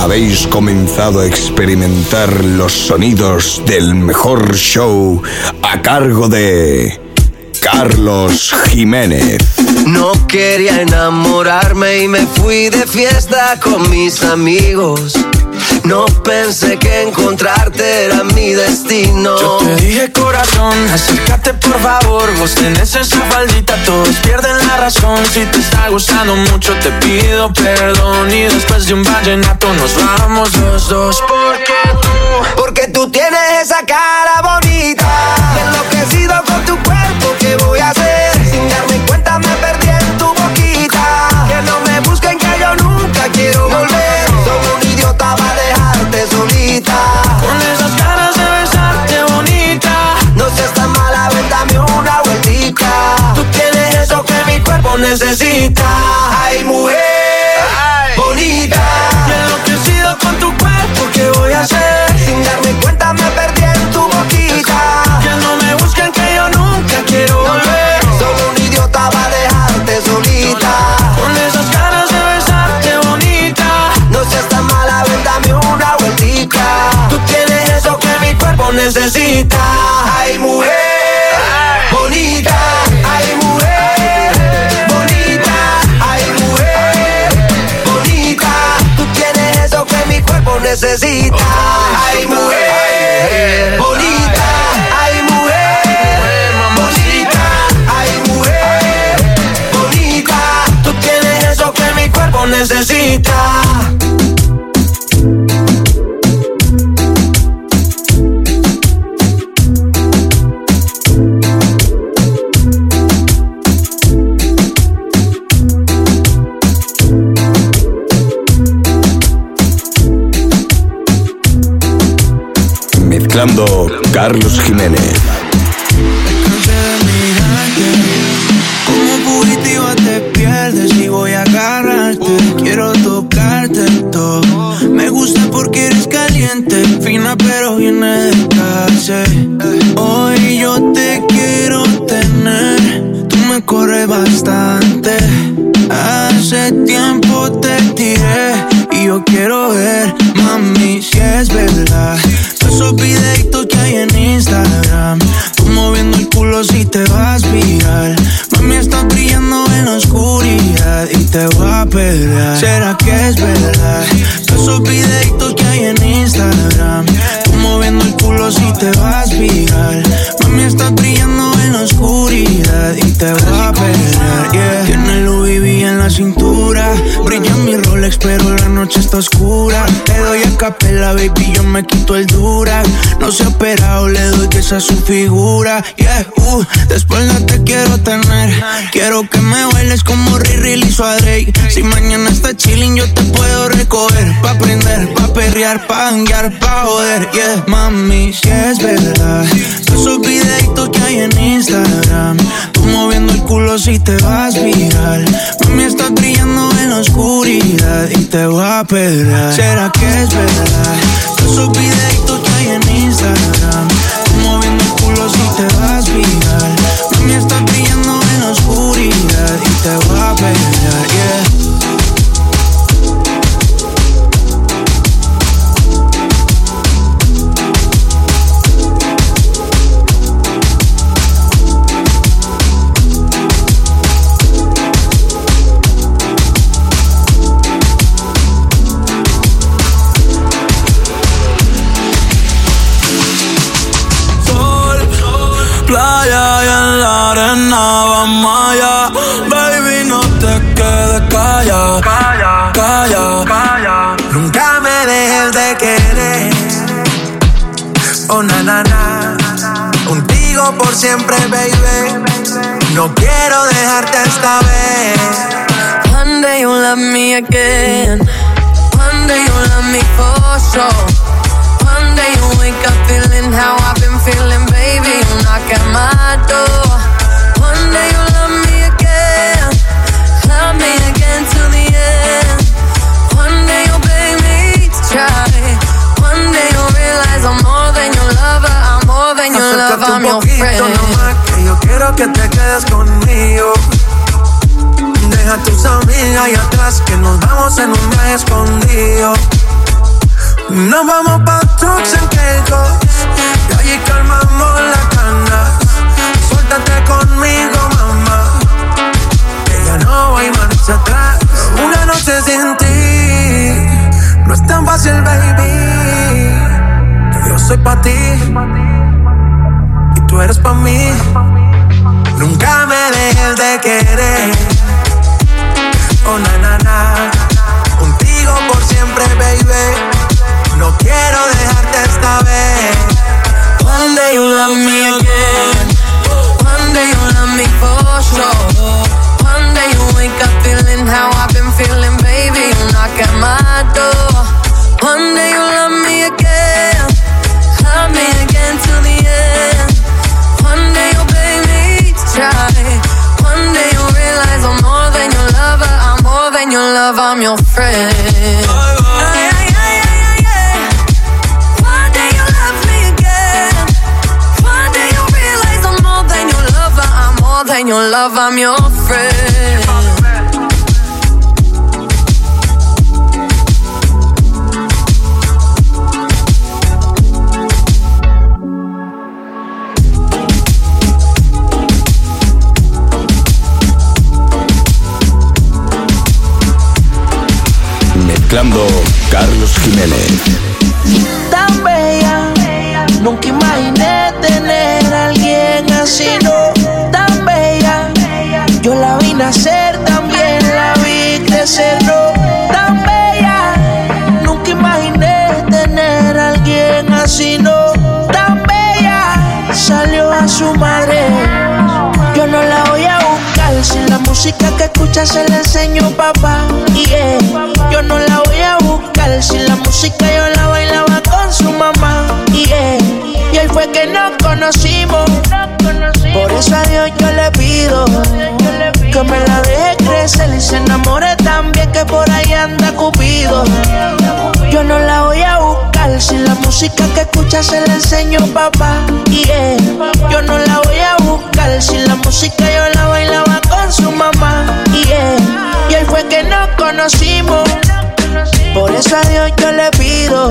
Habéis comenzado a experimentar los sonidos del mejor show a cargo de Carlos Jiménez. No quería enamorarme y me fui de fiesta con mis amigos. No pensé que encontrarte era mi destino. Yo te dije corazón, acércate por favor. Vos tenés esa faldita, todos pierden Si te está gustando mucho, te pido perdón. Y después de un vallenato nos vamos los dos. Porque tú, porque tú tienes esa cara bonita. Enloquecido con tu necesita. Ay, mujer bonita. Y enloquecido con tu cuerpo, ¿qué voy a hacer? Sin darme cuenta me perdí en tu boquita. Que no me busquen que yo nunca quiero volver. Soy un idiota para dejarte solita. Con esas ganas de besarte bonita. No seas tan mala, ven dame una vueltica. Tú tienes eso que mi cuerpo necesita. Necesita. Ay, mujer bonita. Ay, mujer bonita. Ay, mujer bonita. Tú tienes eso que mi cuerpo necesita. Pero viene es su figura. Yeah, uh, después no te quiero tener. Quiero que me bailes como Riri le hizo a Drake. Si mañana está chilling, yo te puedo recoger. Pa' aprender, pa' perrear, pa' hanguear, pa' joder. Yeah, mami, si es verdad. Esos videitos que hay en Instagram. Tú moviendo el culo si te vas viral. Mami, estás brillando en la oscuridad y te voy a pelear. ¿Será que es verdad? Esos videitos que hay en Instagram. Te vas viral. Mami, estás brillando en la oscuridad y te voy a pelear. Baby, no te quedes calla, calla, calla, calla. Nunca me dejes de querer. Oh, na, na, na. Contigo por siempre, baby. No quiero dejarte esta vez. One day you'll love me again. One day you love me for sure. One day you wake up feeling how I've been feeling, baby. You knock at my door. One day you try. One day you'll realize I'm more than your lover. I'm more than your lover. I'm your friend. Nomás que yo quiero que te quedes conmigo. Deja tus amigas ahí atrás que nos vamos en un viaje escondido. Nos vamos pa' trucks en Caicos y allí calmamos la cana. Than your love. I'm your friend. Carlos Jiménez. Música que escucha se la enseño papá. Yeah. Música que escucha se la enseño papá. Yeah. Yo no la voy a buscar si la música yo la bailaba con su mamá. Yeah. Y él fue que nos conocimos. Por eso a Dios yo le pido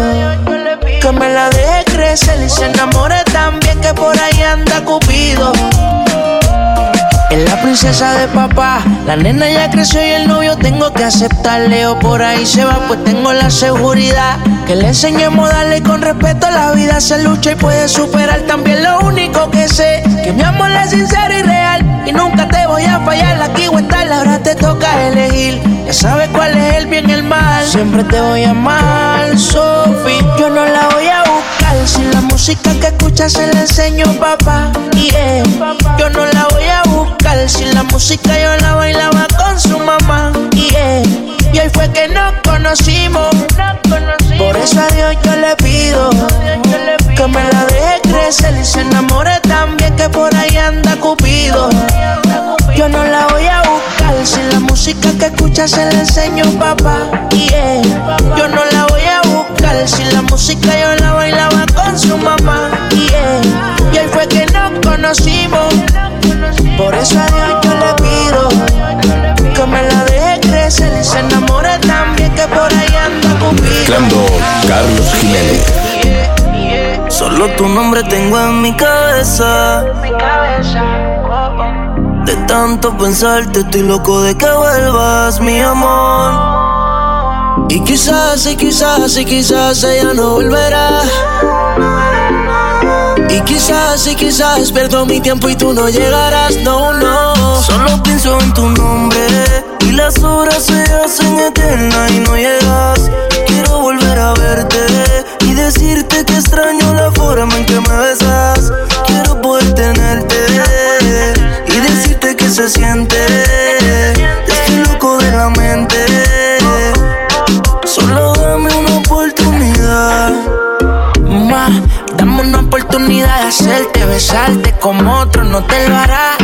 que me la deje crecer y se enamore también que por ahí anda Cupido. Es la princesa de papá, la nena ya creció y el novio tengo que aceptarle o por ahí se va pues tengo la seguridad que le enseñemos a darle con respeto la vida se lucha y puede superar. También lo único que sé que mi amor es sincero y real y nunca te voy a fallar. Aquí o estar ahora te toca elegir ya sabes cuál es el bien y el mal. Siempre te voy a amar Sophie yo no la voy a buscar. Si la música que escucha se la enseño papá yeah. yo no la voy a buscar si la música yo la bailaba con su mamá. Yeah. y hoy fue que nos conocimos. Por eso a Dios yo le pido que me la deje crecer y se enamore también que por ahí anda Cupido. Yo no la voy a buscar. Si la música que escucha se la enseño papá. Yeah. yo no la voy a buscar. Si la música yo la bailaba con su mamá eso a Dios yo le pido que me la deje crecer y se enamore también que por ahí anda Cupido Mezclando Carlos Jiménez. Solo tu nombre tengo en mi cabeza. De tanto pensarte, estoy loco de que vuelvas, mi amor. Y quizás, y quizás, y quizás ella no volverá. Y quizás, y quizás pierdo mi tiempo y tú no llegarás, no, no. Solo pienso en tu nombre y las horas se hacen eternas y no llegas. Quiero volver a verte y decirte que extraño la forma en que me besas. Quiero poder tenerte y decirte que se siente. Besarte como otro no te lo hará.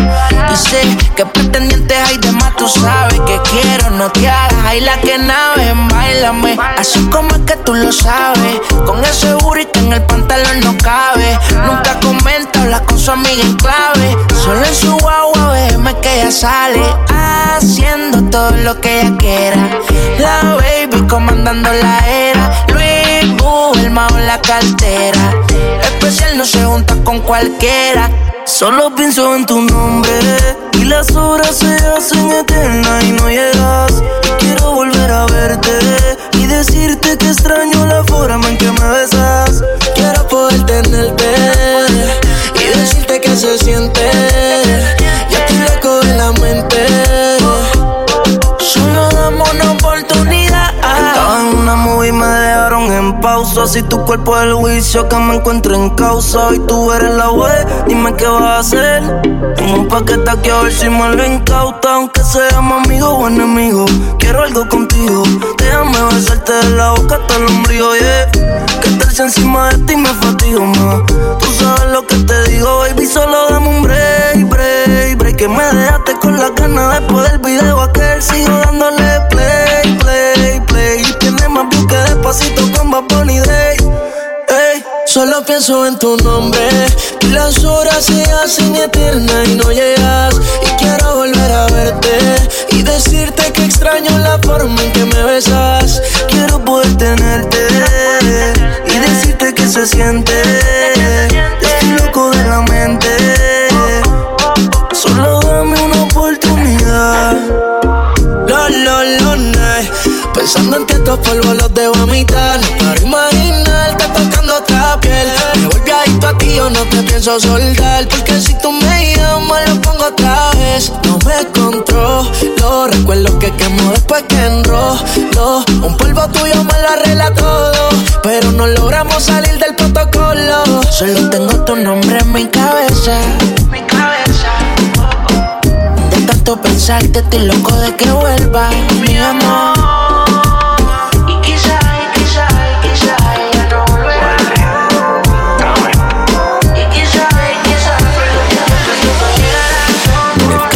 Y sé que pretendientes hay de más, tú sabes que quiero, no te hagas. Hay la que nave, bailame, así como es que tú lo sabes. Con ese booty que en el pantalón no cabe. Nunca comenta, habla con su amiga en clave. Solo en su guagua, déjeme que ella sale haciendo todo lo que ella quiera. La baby comandando la era. Luis Boo, el mao en la cartera. Especial no se junta con cualquiera. Solo pienso en tu nombre y las horas se hacen eternas y no llegas. Quiero volver a verte y decirte que extraño la forma en que me besas. Quiero poder tenerte y decirte que se siente. Pausa. Si tu cuerpo es el juicio que me encuentro en causa. Y tú eres la web, dime qué vas a hacer. Tengo un paquete aquí a ver si me lo incauta. Aunque seamos amigos o enemigos, quiero algo contigo. Déjame besarte de la boca hasta el ombligo, yeah. Que estarse encima de ti me fatigo más. Tú sabes lo que te digo, baby. Solo dame un break, break, break. Que me dejaste con la ganas después del video aquel. Sigo dándole Solo pienso en tu nombre y las horas se hacen eternas y no llegas. Y quiero volver a verte y decirte que extraño la forma en que me besas. Quiero poder tenerte y decirte que se siente. Estoy loco de la mente. Solo dame una oportunidad. Lo, lo, lo, night. Pensando en que estos polvos los debo. Para imaginarte yo no te pienso soltar. Porque si tú me llamas, lo pongo otra vez. No me controlo. Recuerdo que quemo después que enrolo. Un polvo tuyo me lo arregla todo. Pero no logramos salir del protocolo. Solo tengo tu nombre en mi cabeza. Mi cabeza. De tanto pensarte, estoy loco de que vuelva mi amor.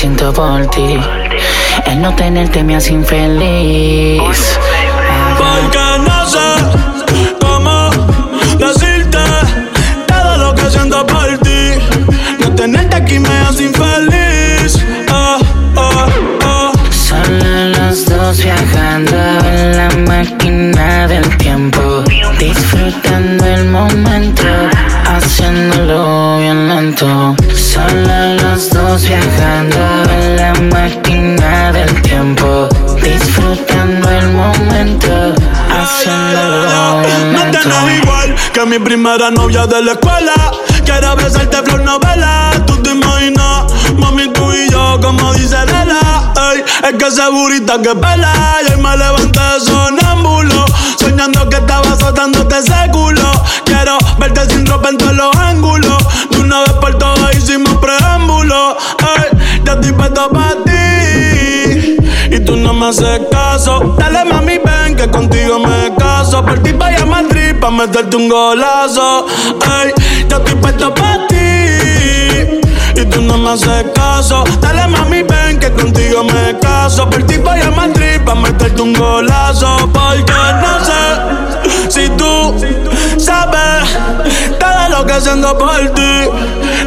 Siento por ti. El no tenerte me hace infeliz. Primera novia de la escuela. Quiero besarte flor novela. Tú te imaginas, mami, tú y yo, como dice Lela. Ey, es que segurita que pela. Y hoy me levanté sonámbulo. Soñando que estaba azotándote ese culo. Quiero verte sin ropa en todos los ángulos. De una vez por todas hicimos preámbulo. Ey, ya estoy puesto para ti. Y tú no me haces caso. Dale mami, ven que contigo me caso. Por ti vaya Madrid pa' meterte un golazo. Ey, ya estoy puesto para ti. Y tú no me haces caso. Dale mami, ven que contigo me caso. Por ti voy a Madrid pa' meterte un golazo. Porque no sé si tú sabes todo lo que haciendo por ti.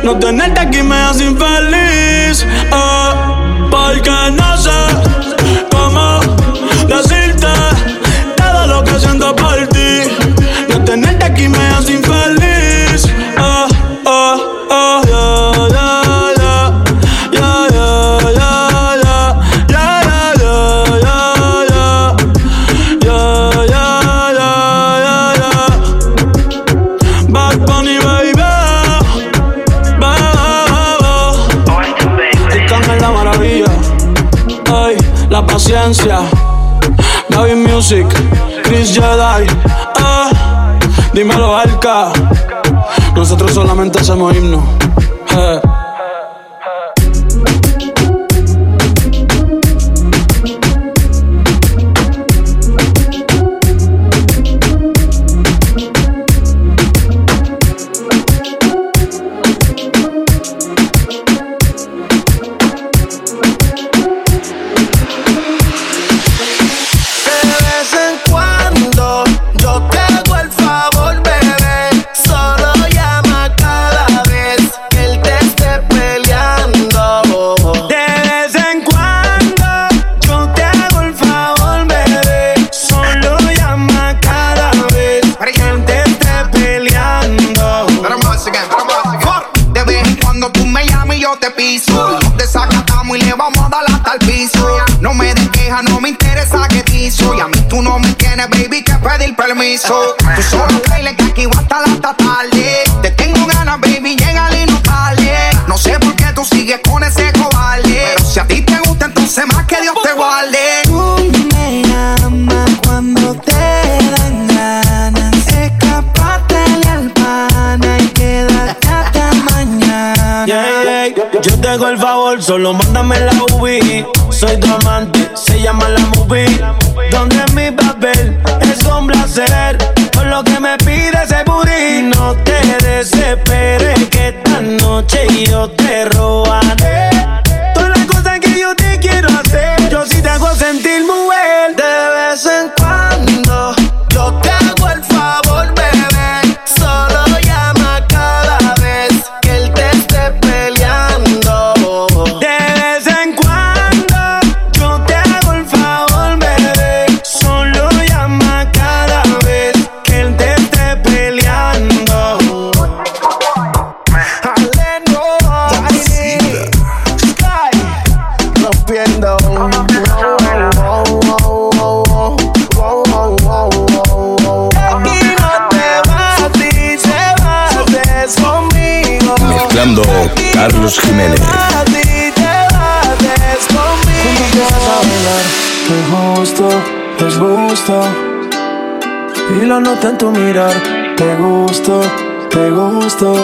No tenerte aquí me hace infeliz. eh, porque no sé Gaby Music, Chris Jedi. Ah, dímelo, Alka. Nosotros solamente hacemos himno. Eh. Vamos a hasta el piso. No me des queja, no me interesa que te hizo. Y a mí tú no me tienes, baby, que pedir permiso. Tú solo baile que aquí va hasta la tarde. Yo te hago el favor, solo mándame la UV. Soy tu amante, se llama la movie. Donde mi papel es complacer. Por lo que me pides ese booty. No te desesperes, que esta noche yo te robaré. En tu mirar. Te gusto, te gusto.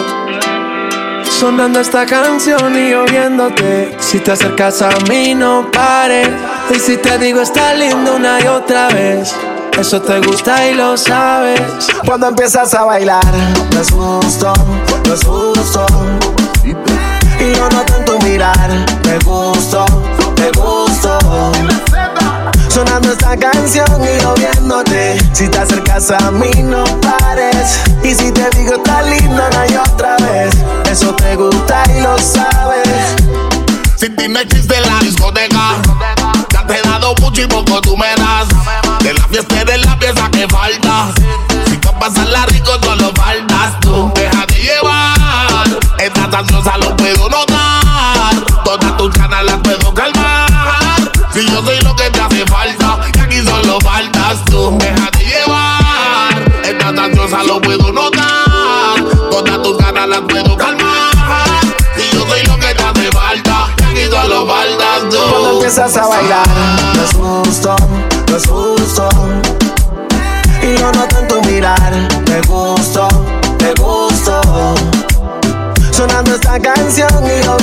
Sonando esta canción y oyéndote. Si te acercas a mí, no pares. Y si te digo está lindo una y otra vez. Eso te gusta y lo sabes. Cuando empiezas a bailar, me asusto, me asusto. Y lo noto en tu mirar, me gusto. Sonando esta canción y yo viéndote. Si te acercas a mí, no pares. Y si te digo está lindo una y otra vez. Eso te gusta y lo sabes. Sin ti no existe la discoteca. Ya te he dado mucho y poco tú me das. De la fiesta de la pieza que falta. Si tú pasarla rico, solo faltas tú. Déjate llevar. Estás ansiosa, lo puedo notar. tú. Déjate llevar, esta ansiosa lo puedo notar. Todas tus ganas las puedo calmar. Y yo soy lo que te hace falta, y solo faltas tú. Cuando empiezas a bailar, no es justo, no es justo. Y yo noto en tu mirar, me gusto Esta canción y yo.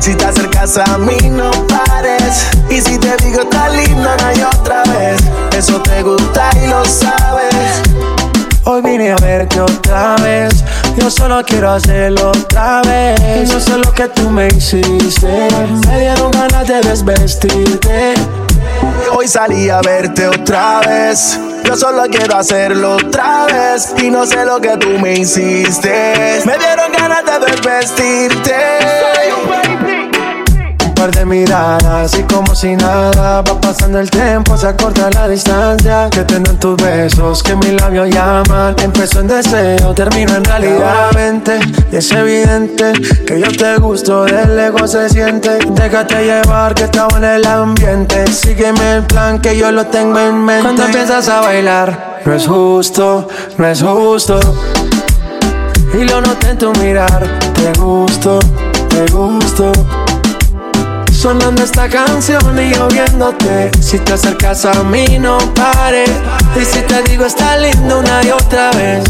Si te acercas a mí, no pares. Y si te digo tan linda, no hay otra vez. Eso te gusta y lo sabes. Hoy vine a verte otra vez. Yo solo quiero hacerlo otra vez. No sé lo que tú me hiciste. Me dieron ganas de desvestirte. Hoy salí a verte otra vez. Yo solo quiero hacerlo otra vez. Y no sé lo que tú me hiciste. Me dieron ganas de desvestirte par de miradas y como si nada va pasando el tiempo, se acorta la distancia que tengo en tus besos, que mis labios llaman. Empezó en deseo, termino en realidad. Mente, y es evidente que yo te gusto, del ego se siente. Déjate llevar que estaba en el ambiente. Sígueme el plan que yo lo tengo en mente. Cuando empiezas a bailar, no es justo, no es justo. Y lo noté en tu mirar, te gusto, te gusto. Sonando esta canción y yo viéndote. Si te acercas a mí, no pares. Y si te digo está lindo una y otra vez.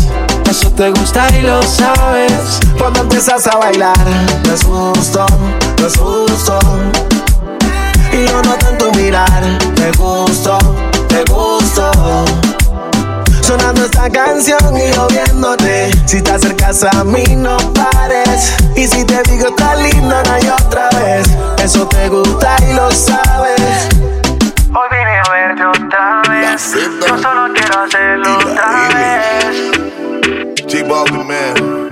Eso te gusta y lo sabes. Cuando empiezas a bailar, no es justo, no es justo. Y yo noto en tu mirar, te gusto, te gusto. Sonando esta canción y yo viéndote. Si te acercas a mí, no pares. Y si te digo está lindo, no hay otra vez. Eso te gusta y lo sabes. Hoy vine a verte otra vez. Yo solo quiero hacerlo otra vez. J man.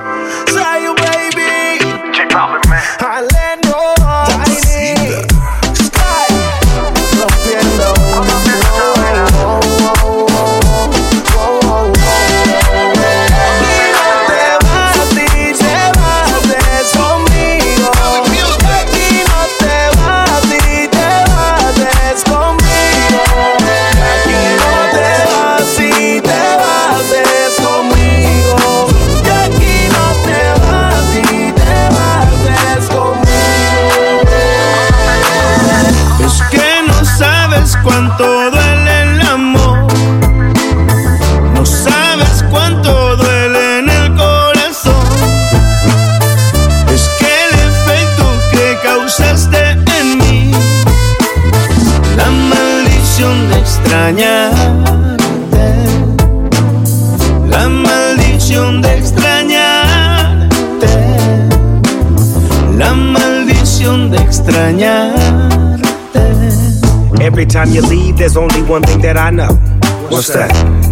De extrañarte, la maldición de extrañarte. Every time you leave, there's only one thing that I know. What's that?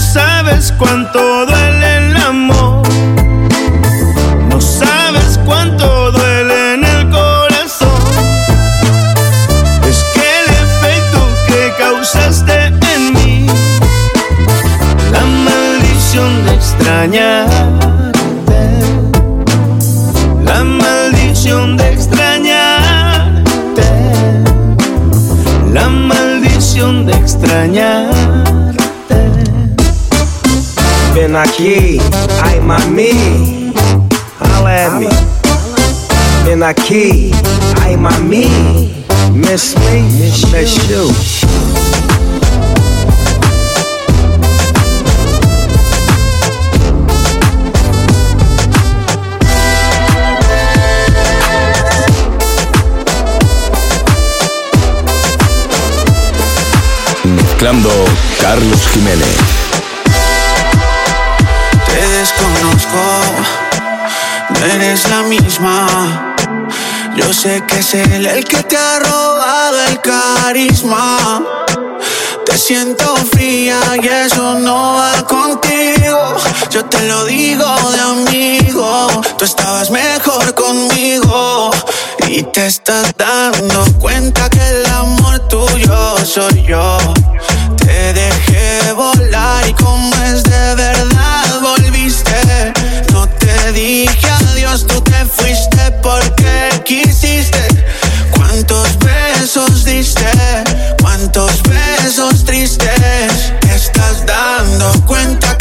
sabes cuánto duele el amor. No sabes cuánto duele en el corazón. Es que el efecto que causaste en mí, la maldición de extrañarte, la maldición de extrañarte, la maldición de extrañarte. Ven aquí, ay mami, holla at me. Ven aquí, ay mami, miss me, miss you. Mezclando Carlos Jiménez. Desconozco, no eres la misma. Yo sé que es él el que te ha robado el carisma. Te siento fría y eso no va contigo. Yo te lo digo de amigo. Tú estabas mejor conmigo. Y te estás dando cuenta que el amor tuyo soy yo. Te dejé volar y como es de verdad te dije adiós, tú te fuiste porque quisiste. ¿Cuántos besos diste? ¿Cuántos besos tristes? Te estás dando cuenta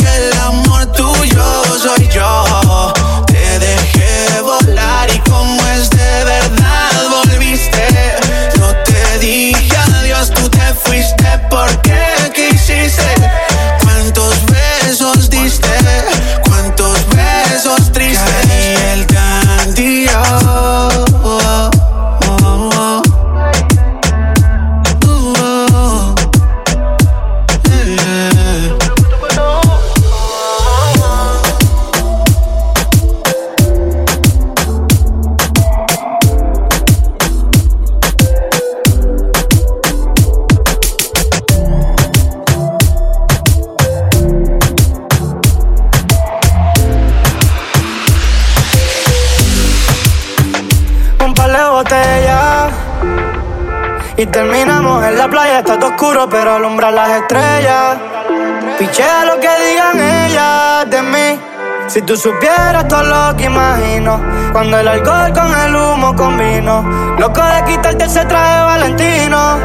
Si tú supieras todo lo que imagino, cuando el alcohol con el humo combino, loco de quitarte ese traje valentino,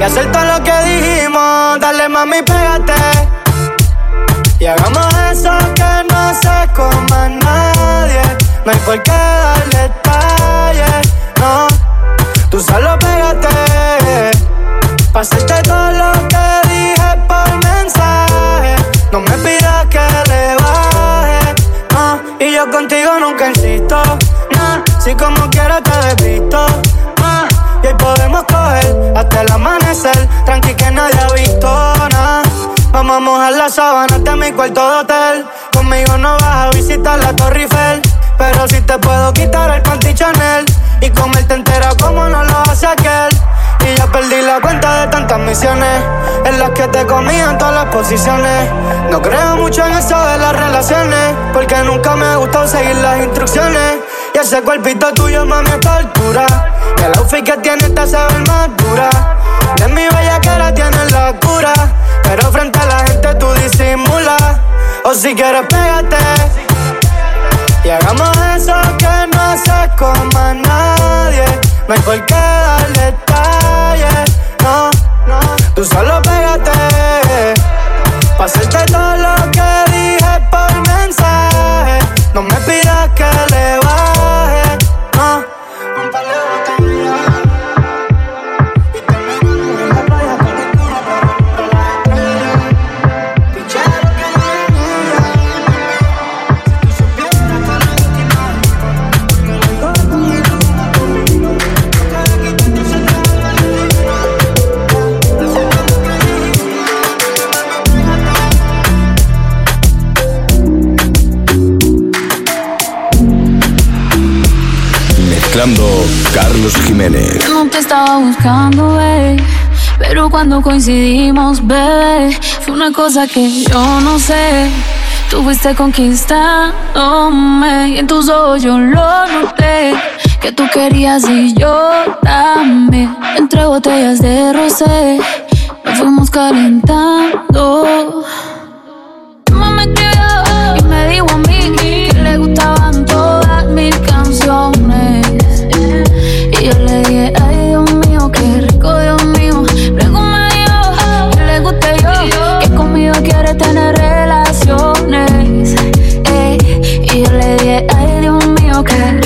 y hacer todo lo que dijimos, dale mami, pégate, y hagamos eso que no se coma nadie. No hay por qué darle detalles, no. Tú solo pégate. Pa' Si como quiero te despisto, no. Y hoy podemos coger hasta el amanecer. Tranqui que nadie ha visto nada. Vamos a mojar las sábanas de mi cuarto de hotel. Conmigo no vas a visitar la Torre Eiffel. Pero si te puedo quitar el panty Chanel Y comerte entera como no lo hace aquel perdí la cuenta de tantas misiones En las que te comía en todas las posiciones. No creo mucho en eso de las relaciones Porque nunca me gustó seguir las instrucciones. Y ese cuerpito tuyo mami es tortura Y el outfit que tienes te hace ver más dura. De mi bella cara tienes la cura Pero frente a la gente tú disimulas. O si quieres pégate. Y hagamos eso que no se coma nadie. No hay por qué darle Jiménez. Yo no te estaba buscando, bebé. Pero cuando coincidimos, bebé, fue una cosa que yo no sé. Tú fuiste conquistándome y en tus ojos yo lo noté. Que tú querías y yo también. Entre botellas de rosé, nos fuimos calentando. okay